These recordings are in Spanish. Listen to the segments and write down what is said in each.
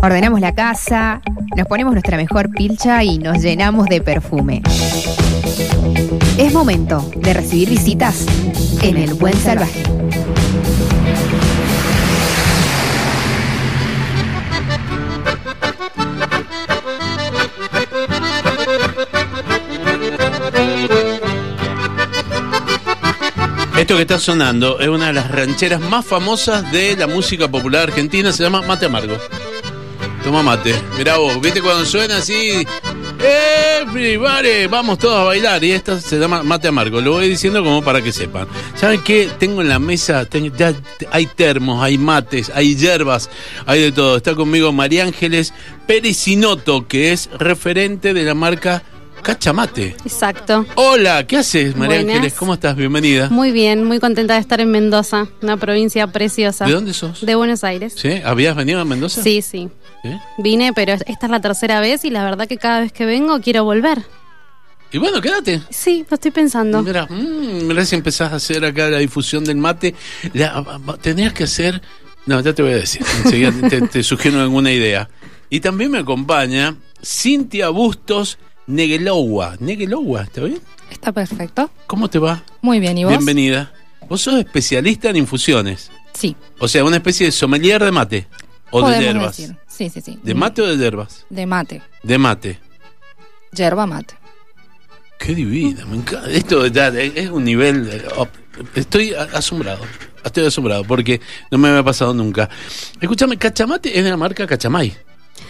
Ordenamos la casa, nos ponemos nuestra mejor pilcha y nos llenamos de perfume. Es momento de recibir visitas en el Buen Salvaje. Esto que está sonando es una de las rancheras más famosas de la música popular argentina, se llama Mate Amargo. Toma mate. Mirá vos, ¿viste cuando suena así? Everybody, vamos todos a bailar. Y esto se llama Mate Amargo. Lo voy diciendo como para que sepan. ¿Saben qué? Tengo en la mesa, ya hay termos, hay mates, hay hierbas, hay de todo. Está conmigo María Ángeles Pericinoto, que es referente de la marca Cachamate. Exacto. Hola, ¿qué haces, María Buenas. Ángeles? ¿Cómo estás? Bienvenida. Muy bien, muy contenta de estar en Mendoza, una provincia preciosa. ¿De dónde sos? De Buenos Aires. ¿Sí? ¿Habías venido a Mendoza? Sí, sí. ¿Sí? Vine, pero esta es la tercera vez y la verdad que cada vez que vengo quiero volver. Y bueno, quédate. Sí, lo estoy pensando. Mira, mm, mirá si empezás a hacer acá la difusión del mate. La- tenías que hacer. No, ya te voy a decir. Enseguida te, te sugiero alguna idea. Y también me acompaña Cintia Bustos Negelowa. Negelowa, ¿está bien? Está perfecto. ¿Cómo te va? Muy bien, ¿y vos? Bienvenida. Vos sos especialista en infusiones. Sí. O sea, una especie de sommelier de mate. O de podemos hierbas. decir. Sí, sí, sí. ¿De mate o de hierbas? De mate. De mate. Yerba mate. Qué divina, me encanta. Esto ya es un nivel. estoy asombrado. Estoy asombrado porque no me había pasado nunca. Escúchame, Cachamate es de la marca Cachamay.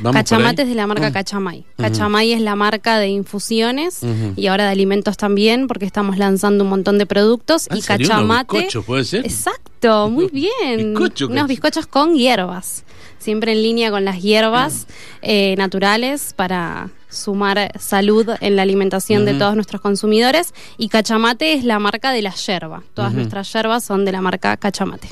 Vamos por Cachamate ahí. es de la marca Mm. Cachamay. Cachamay es la marca de infusiones y ahora de alimentos también, porque estamos lanzando un montón de productos. Ah, y ¿en serio? ¿Unos Cachamate. bizcochos, puede ser? Exacto, muy bien. Bizcocho, Unos bizcochos con hierbas. Siempre en línea con las hierbas eh, naturales para sumar salud en la alimentación de todos nuestros consumidores. Y Cachamate es la marca de la yerba. Todas nuestras yerbas son de la marca Cachamate.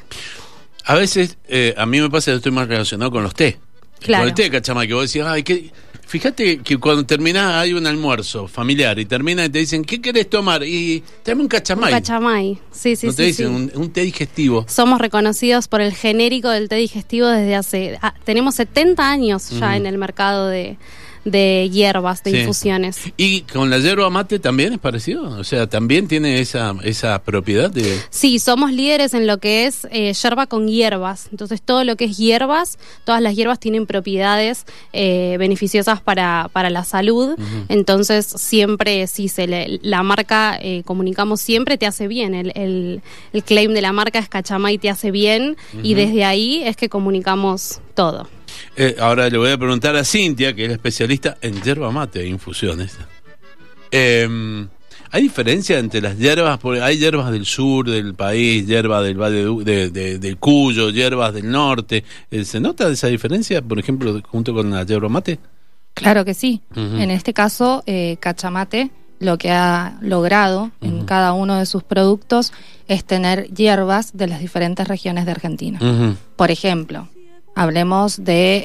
A veces, eh, a mí me pasa que estoy más relacionado con los té. Claro. Con el té de Cachamay, que vos decís, ay, que. Fíjate que cuando terminás hay un almuerzo familiar y termina y te dicen, ¿qué querés tomar? Y tráeme un cachamay. Cachamay, sí, sí, no sí. te dicen. Un, un té digestivo. Somos reconocidos por el genérico del té digestivo desde hace... ah, tenemos 70 años ya Ujú. en el mercado de, de hierbas, de Sí. infusiones. Y con la yerba mate también es parecido. O sea, también tiene esa, esa propiedad de. Sí, somos líderes en lo que es eh, yerba con hierbas. Entonces, todo lo que es hierbas, todas las hierbas tienen propiedades eh, beneficiosas para, para la salud. Entonces, siempre, si se le- la marca, eh, comunicamos siempre, te hace bien. El, el, el claim de la marca es Cachamay te hace bien. Y desde ahí es que comunicamos todo. Eh, ahora le voy a preguntar a Cintia, que es la especialista en yerba mate e infusiones. Eh, ¿Hay diferencia entre las hierbas? Porque hay hierbas del sur del país, hierbas del Valle de, de- de- del Cuyo, hierbas del norte. Eh, ¿Se nota esa diferencia, por ejemplo, junto con la yerba mate? Claro que sí. En este caso, eh, Cachamate lo que ha logrado en cada uno de sus productos es tener hierbas de las diferentes regiones de Argentina. Por ejemplo, hablemos de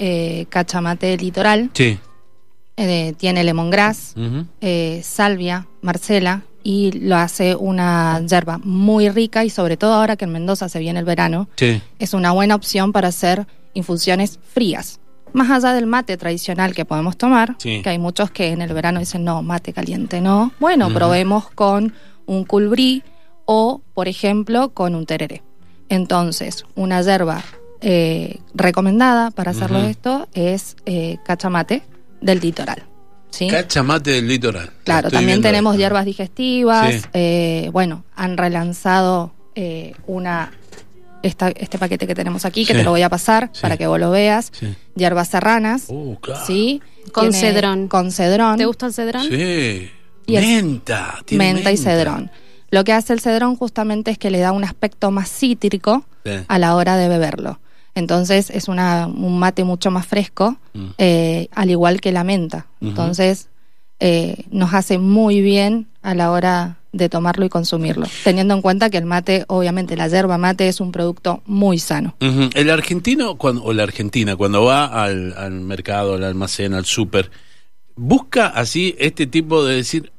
eh, Cachamate Litoral, Sí. eh, tiene lemongrass, eh, salvia, marcela y lo hace una yerba muy rica y sobre todo ahora que en Mendoza se viene el verano, Sí. es una buena opción para hacer infusiones frías. Más allá del mate tradicional que podemos tomar, Sí. que hay muchos que en el verano dicen no, mate caliente no. Bueno, probemos con un culbrí o, por ejemplo, con un tereré. Entonces, una yerba eh, recomendada para hacerlo esto es eh, cachamate del litoral. ¿sí? Cachamate del litoral. Claro, también tenemos esto. hierbas digestivas. Sí. eh, bueno, han relanzado eh, una esta- este paquete que tenemos aquí, que Sí. te lo voy a pasar Sí. para que vos lo veas. Sí. Hierbas serranas, Oh, claro. ¿sí? Con Tiene- cedrón. Con cedrón, ¿Te gusta el cedrón? Sí. Y Menta. tiene menta y cedrón. Lo que hace el cedrón justamente es que le da un aspecto más cítrico Sí. a la hora de beberlo. Entonces es una, un mate mucho más fresco, Mm. eh, al igual que la menta. Entonces eh, nos hace muy bien a la hora de tomarlo y consumirlo, teniendo en cuenta que el mate, obviamente la yerba mate es un producto muy sano. El argentino cuando, o la argentina, cuando va al, al mercado, al almacén, al súper, busca así este tipo de decir,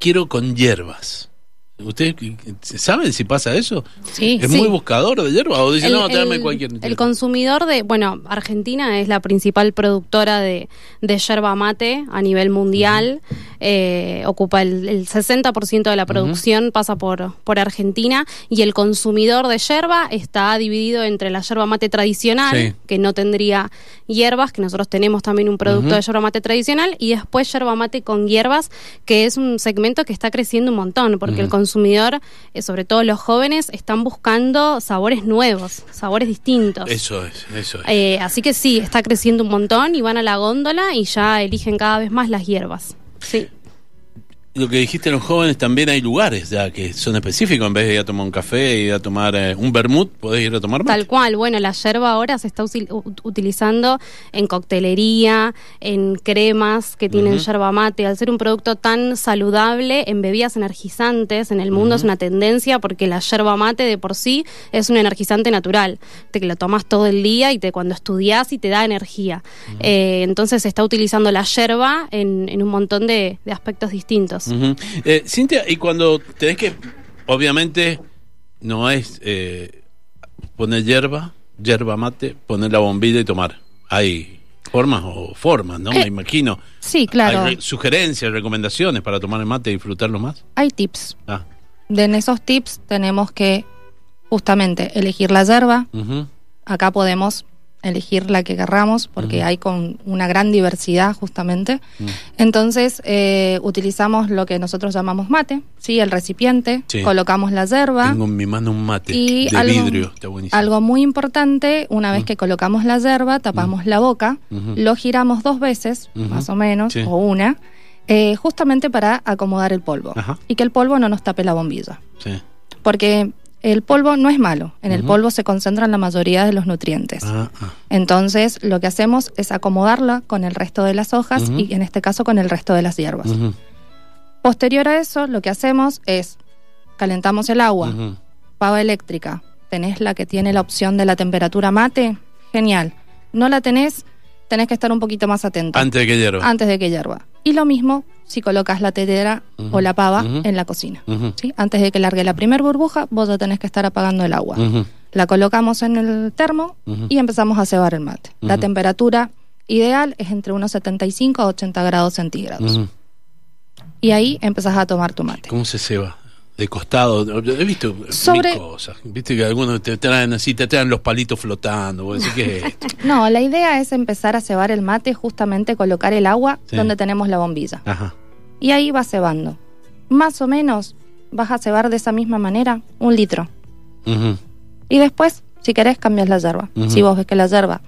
quiero con hierbas. ¿Ustedes qué- qué- saben si pasa eso? Sí, ¿Es sí. muy buscador de hierba o dice, El- no, el- cualquier... El consumidor de, bueno, Argentina es la principal productora de, de yerba mate a nivel mundial. Eh, ocupa el, el 60% de la producción, pasa por, por Argentina. Y el consumidor de yerba está dividido entre la yerba mate tradicional, Sí. que no tendría hierbas, que nosotros tenemos también un producto de yerba mate tradicional, y después yerba mate con hierbas, que es un segmento que está creciendo un montón, porque el consumidor, eh, sobre todo los jóvenes, están buscando sabores nuevos, sabores distintos. Eso es, eso es. Eh, así que sí, está creciendo un montón y van a la góndola y ya eligen cada vez más las hierbas. Sí. Lo que dijiste los jóvenes, también hay lugares ya que son específicos. En vez de ir a tomar un café, ir a tomar eh, un vermut, podés ir a tomar mate. Tal cual, bueno, la yerba ahora se está utilizando en coctelería, en cremas que tienen yerba mate. Al ser un producto tan saludable, en bebidas energizantes, en el mundo es una tendencia porque la yerba mate de por sí es un energizante natural. Te que lo tomas todo el día y te cuando estudias y te da energía. Eh, entonces se está utilizando la yerba en, en un montón de, de aspectos distintos. Eh, Cintia, y cuando tenés que, obviamente, no es eh, poner hierba, hierba mate, poner la bombilla y tomar. Hay formas o formas, ¿no? Me Eh, imagino. Sí, claro. Hay re- sugerencias, recomendaciones para tomar el mate y disfrutarlo más. Hay tips. Ah, De en esos tips tenemos que justamente elegir la yerba. ujú. Acá podemos elegir la que querramos porque hay con una gran diversidad justamente. Mm. Entonces eh, utilizamos lo que nosotros llamamos mate, sí, el recipiente, Sí. colocamos la yerba. Tengo en mi mano un mate Y de algo, vidrio. Está buenísimo. algo muy importante, una vez que colocamos la yerba, tapamos la boca, lo giramos dos veces, más o menos, Sí. o una, eh, justamente para acomodar el polvo Ajá. y que el polvo no nos tape la bombilla. Sí. Porque el polvo no es malo, en el polvo se concentran la mayoría de los nutrientes. Ah, ah. Entonces, lo que hacemos es acomodarla con el resto de las hojas y en este caso con el resto de las hierbas. Posterior a eso, lo que hacemos es calentamos el agua, pava eléctrica. ¿Tenés la que tiene la opción de la temperatura mate? Genial. ¿No la tenés? Tenés que estar un poquito más atento Antes de que hierva. antes de que hierva. Y lo mismo si colocas la tetera o la pava en la cocina. ¿sí? Antes de que largue la primer burbuja, vos ya tenés que estar apagando el agua. La colocamos en el termo y empezamos a cebar el mate. La temperatura ideal es entre unos 75 a 80 grados centígrados. Y ahí empezás a tomar tu mate. ¿Cómo se ceba? De costado. He visto Sobre- mil cosas. Viste que algunos te traen así, te traen los palitos flotando. Vos decís, ¿qué es esto? No, la idea es empezar a cebar el mate, justamente colocar el agua Sí. donde tenemos la bombilla. Ajá. Y ahí vas cebando. Más o menos vas a cebar de esa misma manera un litro. Y después, si querés, cambias la yerba. Si vos ves que la yerba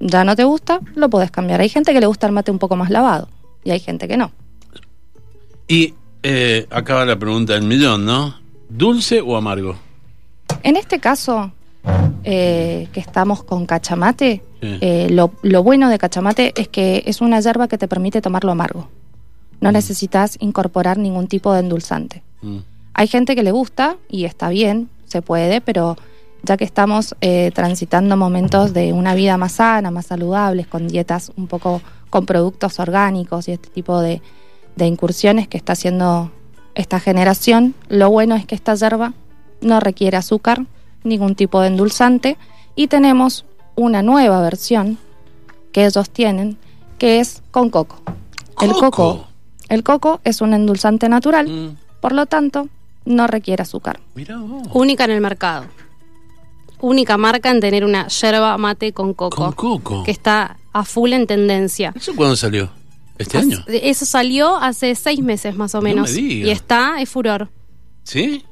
ya no te gusta, lo podés cambiar. Hay gente que le gusta el mate un poco más lavado y hay gente que no. Y eh, acaba la pregunta del millón, ¿no? ¿Dulce o amargo? En este caso, eh, que estamos con cachamate, Sí. eh, lo, lo bueno de cachamate es que es una yerba que te permite tomarlo amargo. No necesitas incorporar ningún tipo de endulzante. Mm. Hay gente que le gusta y está bien, se puede, pero ya que estamos eh, transitando momentos de una vida más sana, más saludables, con dietas un poco con productos orgánicos y este tipo de, de incursiones que está haciendo esta generación, lo bueno es que esta yerba no requiere azúcar, ningún tipo de endulzante y tenemos una nueva versión que ellos tienen que es con coco. El Coco. coco, el coco es un endulzante natural, Mm. por lo tanto, no requiere azúcar. Mirá vos. Única en el mercado. Única marca en tener una yerba mate con coco. Con coco. Que está a full en tendencia. ¿Eso cuándo salió? ¿Este año? Eso salió hace seis meses más o No menos. me diga. y está, es furor. ¿Sí?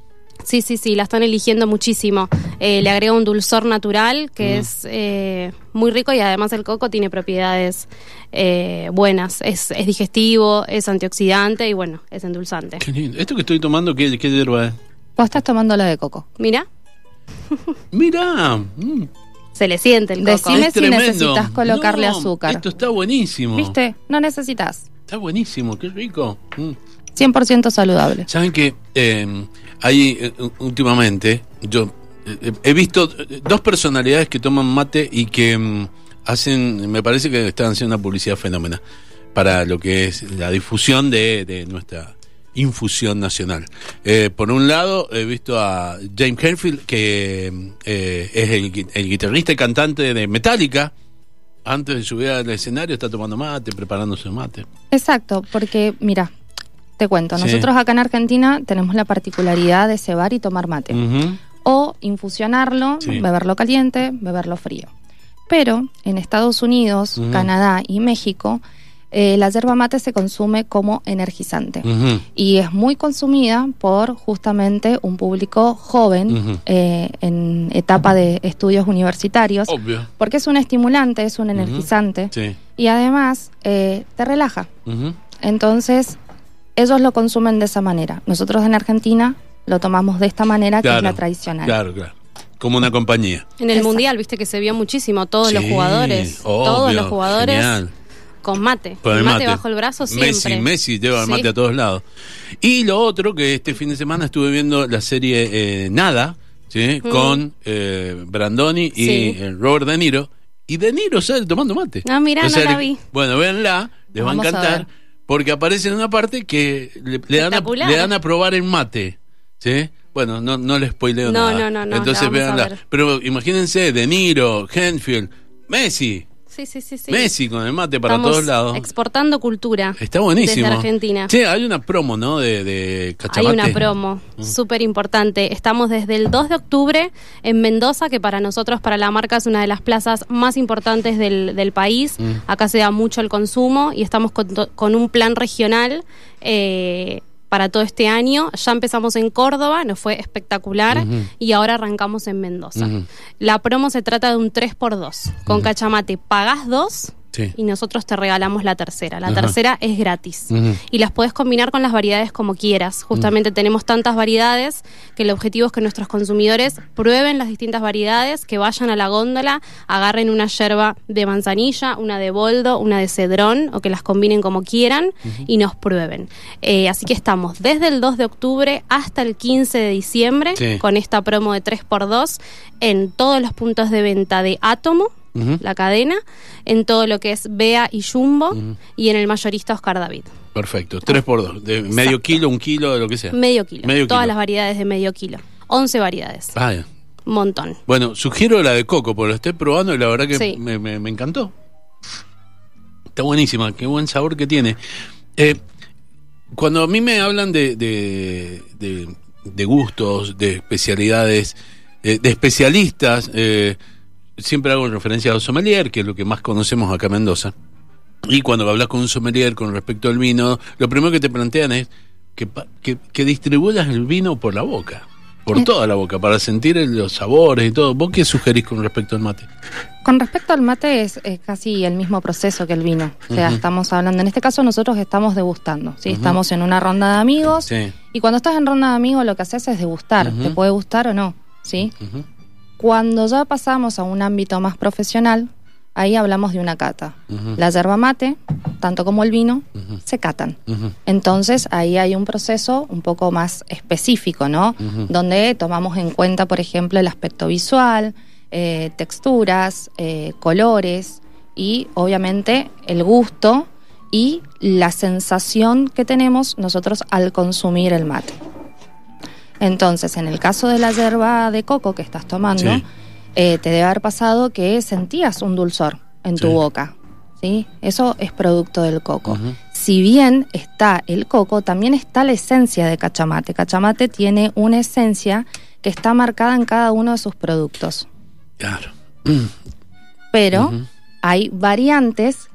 Sí, sí, sí, la están eligiendo muchísimo. Eh, le agrega un dulzor natural que Mm. es eh, muy rico y además el coco tiene propiedades eh, buenas. Es, es digestivo, es antioxidante y bueno, es endulzante. Qué lindo. ¿Esto que estoy tomando, qué, qué hierba es? Vos estás tomando la de coco. Mira, Mirá. mm, se le siente el coco. Decime si necesitas colocarle No, azúcar. Esto está buenísimo. ¿Viste? No necesitas. Está buenísimo, qué rico. Mm. 100% saludable. Saben que eh, hay eh, últimamente, yo eh, he visto eh, dos personalidades que toman mate y que mm, hacen, me parece que están haciendo una publicidad fenómena para lo que es la difusión de, de nuestra infusión nacional. Eh, por un lado, he visto a James Hetfield, que eh, es el, gui- el guitarrista y cantante de Metallica. Antes de subir al escenario está tomando mate, preparándose mate. Exacto, porque mira, te cuento, Sí. nosotros acá en Argentina tenemos la particularidad de cebar y tomar mate. O infusionarlo, Sí. beberlo caliente, beberlo frío. Pero en Estados Unidos. Canadá y México, eh, la yerba mate se consume como energizante. Y es muy consumida por justamente un público joven eh, en etapa de estudios universitarios, Obvio. porque es un estimulante, es un energizante Sí. y además eh, te relaja. Entonces, ellos lo consumen de esa manera. Nosotros en Argentina lo tomamos de esta manera, que es la tradicional. Claro, claro. Como una compañía. En el Exacto. mundial, viste que se vio muchísimo, todos los jugadores, obvio, todos los jugadores genial. Con mate. Con el mate, bajo el brazo siempre. Messi, Messi lleva el Sí. mate a todos lados. Y lo otro, que este fin de semana estuve viendo la serie eh, Nada, ¿sí? con eh, Brandoni y Sí. eh, Robert De Niro. Y De Niro sale tomando mate. Ah, mirá, no la vi. Bueno, véanla, les va a encantar. porque aparece en una parte que le, le dan, a, le dan a probar el mate. ¿Sí? Bueno, no, no les spoileo No, nada. no, no, no, Entonces la vamos a véanla. ver. Pero imagínense, De Niro, Henfield, Messi. Sí, sí, sí, sí. Messi con el mate para Estamos todos lados. exportando cultura. Está buenísimo. Desde Argentina. Sí, hay una promo, ¿no? De, de Hay una promo Mm. súper importante. Estamos desde el 2 de octubre en Mendoza, que para nosotros, para la marca, es una de las plazas más importantes del, del país. Mm. Acá se da mucho el consumo y estamos con, con un plan regional eh, para todo este año. Ya empezamos en Córdoba, nos fue espectacular y ahora arrancamos en Mendoza. La promo se trata de un 3x2. Con Cachamate pagás dos Sí. y nosotros te regalamos la tercera. La Ajá. tercera es gratis. Y las puedes combinar con las variedades como quieras. Justamente tenemos tantas variedades que el objetivo es que nuestros consumidores prueben las distintas variedades, que vayan a la góndola, agarren una yerba de manzanilla, una de boldo, una de cedrón, o que las combinen como quieran y nos prueben. Eh, así que estamos desde el 2 de octubre hasta el 15 de diciembre Sí. con esta promo de 3x2 en todos los puntos de venta de Átomo La cadena, en todo lo que es Bea y Jumbo y en el mayorista Oscar David. Perfecto. Tres por dos. De medio kilo, un kilo, de lo que sea. Medio kilo. Medio Todas kilo. las variedades de medio kilo. 11 variedades. Un montón. Bueno, sugiero la de coco, porque la estoy probando y la verdad que Sí. me, me- me encantó. Está buenísima, qué buen sabor que tiene. Eh, cuando a mí me hablan de, de, de- de gustos, de especialidades, eh, de especialistas, eh, siempre hago referencia a sommelier, que es lo que más conocemos acá en Mendoza. Y cuando hablas con un sommelier con respecto al vino, lo primero que te plantean es que, pa- que, que distribuyas el vino por la boca, por toda la boca, para sentir el- los sabores y todo. ¿Vos qué sugerís con respecto al mate? Con respecto al mate es, casi el mismo proceso que el vino. O sea, estamos hablando, en este caso nosotros estamos degustando, ¿sí? Estamos en una ronda de amigos Sí. y cuando estás en ronda de amigos lo que haces es degustar. Te puede gustar o no, ¿sí? Cuando ya pasamos a un ámbito más profesional, ahí hablamos de una cata. La yerba mate, tanto como el vino, se catan. Entonces ahí hay un proceso un poco más específico, ¿no? Donde tomamos en cuenta, por ejemplo, el aspecto visual, eh, texturas, eh, colores y obviamente el gusto y la sensación que tenemos nosotros al consumir el mate. Entonces, en el caso de la yerba de coco que estás tomando, Sí. eh, te debe haber pasado que sentías un dulzor en tu boca. ¿sí? Eso es producto del coco. Si bien está el coco, también está la esencia de cachamate. Cachamate tiene una esencia que está marcada en cada uno de sus productos. Claro. Pero hay variantes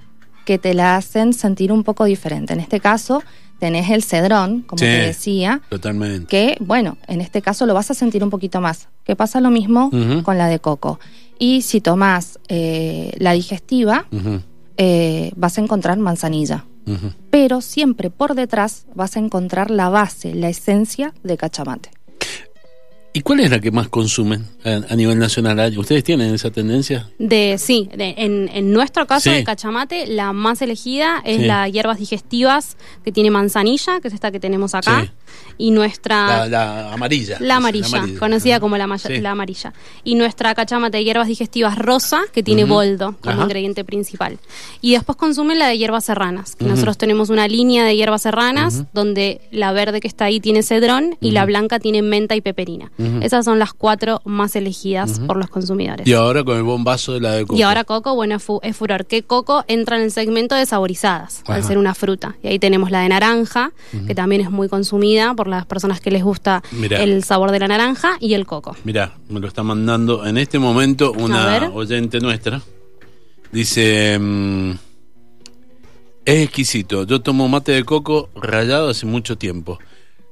que te la hacen sentir un poco diferente. En este caso, tenés el cedrón, como Sí. te decía, Totalmente. que, bueno, en este caso lo vas a sentir un poquito más. Que pasa lo mismo con la de coco. Y si tomás eh, la digestiva, eh, vas a encontrar manzanilla. Pero siempre por detrás vas a encontrar la base, la esencia de cachamate. ¿Y cuál es la que más consumen a, a nivel nacional? ¿Ustedes tienen esa tendencia? De, sí, de- en, en nuestro caso Sí. de cachamate, la más elegida es Sí. la hierbas digestivas que tiene manzanilla, que es esta que tenemos acá, Sí. y nuestra... La, la amarilla. La amarilla, conocida como la, la amarilla. Y nuestra cachamate de hierbas digestivas rosa, que tiene boldo como Ajá. ingrediente principal. Y después consumen la de hierbas serranas. que. Nosotros tenemos una línea de hierbas serranas, donde la verde que está ahí tiene cedrón y la blanca tiene menta y peperina. Esas son las cuatro más elegidas por los consumidores. Y ahora con el bombazo de la de coco. Y ahora coco, bueno, es, fu- es furor. Que coco entra en el segmento de saborizadas, al ser una fruta. Y ahí tenemos la de naranja, que también es muy consumida por las personas que les gusta Mirá. el sabor de la naranja, y el coco. Mirá, me lo está mandando en este momento una oyente nuestra. Dice, mm, es exquisito, yo tomo mate de coco rallado hace mucho tiempo.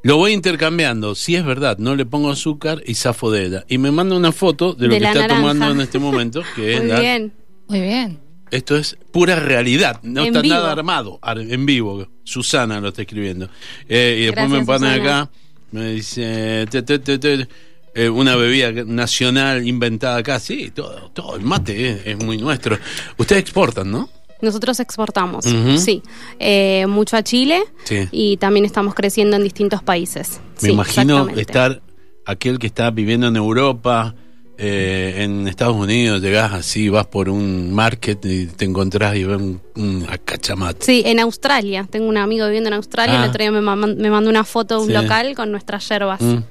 Lo voy intercambiando, si es verdad, no le pongo azúcar y zafo de ella. Y me manda una foto de lo De que está naranja. tomando en este momento, que es Muy la- bien. Muy bien. esto es pura realidad, no En está vivo. nada armado, ar- en vivo. Susana lo está escribiendo. Eh, y después Gracias, me ponen acá, me dice, te, te, te, te, eh, una bebida nacional inventada acá, sí, todo, todo, el mate es, es muy nuestro. Ustedes exportan, ¿no? Nosotros exportamos, sí. Eh, mucho a Chile Sí. y también estamos creciendo en distintos países. Me Sí, imagino estar aquel que está viviendo en Europa, eh, en Estados Unidos, llegás así, vas por un market y te encontrás y ves un, un acachamate. Sí, en Australia. Tengo un amigo viviendo en Australia. Ah. El otro día me, me mandó una foto de un Sí. local con nuestras yerbas. Mm.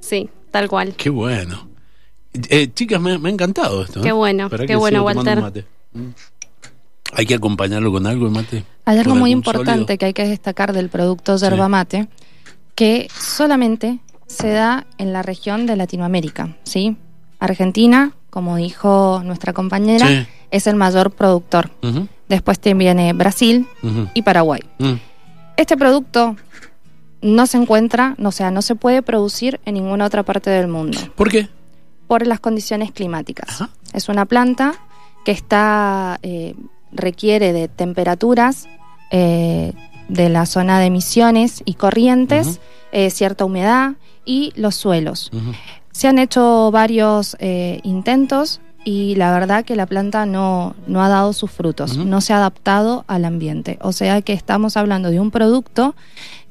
Sí, tal cual. Qué bueno. Eh, chicas, me, me ha encantado esto. ¿eh? Qué bueno, qué que bueno, Walter. Mm. Hay que acompañarlo con algo el mate. Hay algo ¿Con muy importante sólido? que hay que destacar del producto yerba mate, que solamente se da en la región de Latinoamérica, ¿sí? Argentina, como dijo nuestra compañera, Sí. es el mayor productor. Después te viene Brasil y Paraguay. mm. Este producto no se encuentra, no, o sea, no se puede producir en ninguna otra parte del mundo ¿Por qué? por las condiciones climáticas. Ajá. Es una planta que está eh, requiere de temperaturas eh, de la zona de emisiones y corrientes, eh, cierta humedad y los suelos. Se han hecho varios eh, intentos y la verdad que la planta no, no ha dado sus frutos, no se ha adaptado al ambiente. O sea que estamos hablando de un producto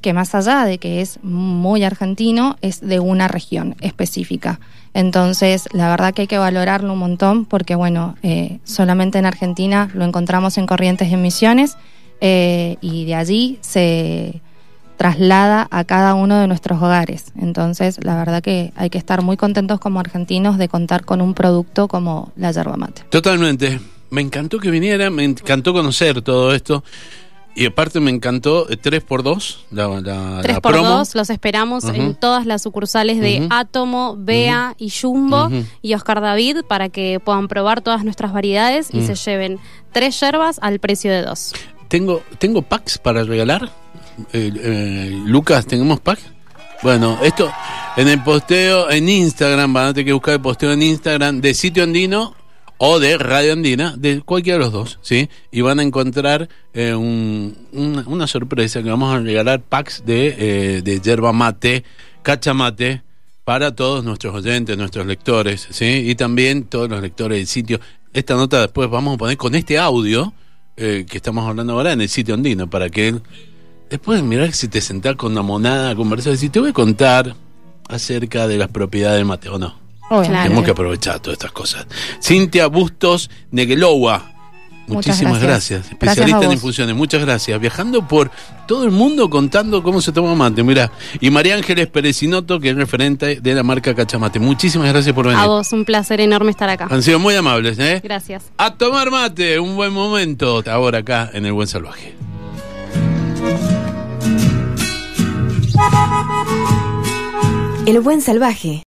que más allá de que es muy argentino, es de una región específica. Entonces, la verdad que hay que valorarlo un montón porque, bueno, eh, solamente en Argentina lo encontramos en corrientes de emisiones eh, y de allí se traslada a cada uno de nuestros hogares. Entonces, la verdad que hay que estar muy contentos como argentinos de contar con un producto como la yerba mate. Totalmente. Me encantó que viniera, me encantó conocer todo esto. Y aparte me encantó eh, 3x2, la, la, 3 la por promo. 2 los esperamos en todas las sucursales de Ujú. Átomo, Bea y Jumbo y Oscar David para que puedan probar todas nuestras variedades y Mm. se lleven tres yerbas al precio de dos. Tengo, tengo packs para regalar. Eh, eh, Lucas, ¿tenemos packs? Bueno, esto en el posteo en Instagram, van a tener que buscar el posteo en Instagram de Sitio Andino o de Radio Andina, de cualquiera de los dos, ¿sí? Y van a encontrar eh, un- una, una sorpresa que vamos a regalar packs de, eh, de yerba mate, cachamate, para todos nuestros oyentes, nuestros lectores, ¿sí? Y también todos los lectores del sitio. Esta nota después vamos a poner con este audio eh, que estamos hablando ahora en el sitio andino, para que él, después mirar si te sentás con una monada a conversar, y decir, te voy a contar acerca de las propiedades del mate, ¿o no? Obviamente. Tenemos que aprovechar todas estas cosas. Cintia Bustos Negelowa. Muchas Muchísimas gracias. gracias. Especialista Gracias en infusiones. Muchas gracias. Viajando por todo el mundo contando cómo se toma mate. Mira. Y María Ángeles Perecinoto, que es referente de la marca Cachamate. Muchísimas gracias por venir. A vos, un placer enorme estar acá. Han sido muy amables, ¿eh? Gracias. A tomar mate, un buen momento ahora acá en el Buen Salvaje. El buen salvaje.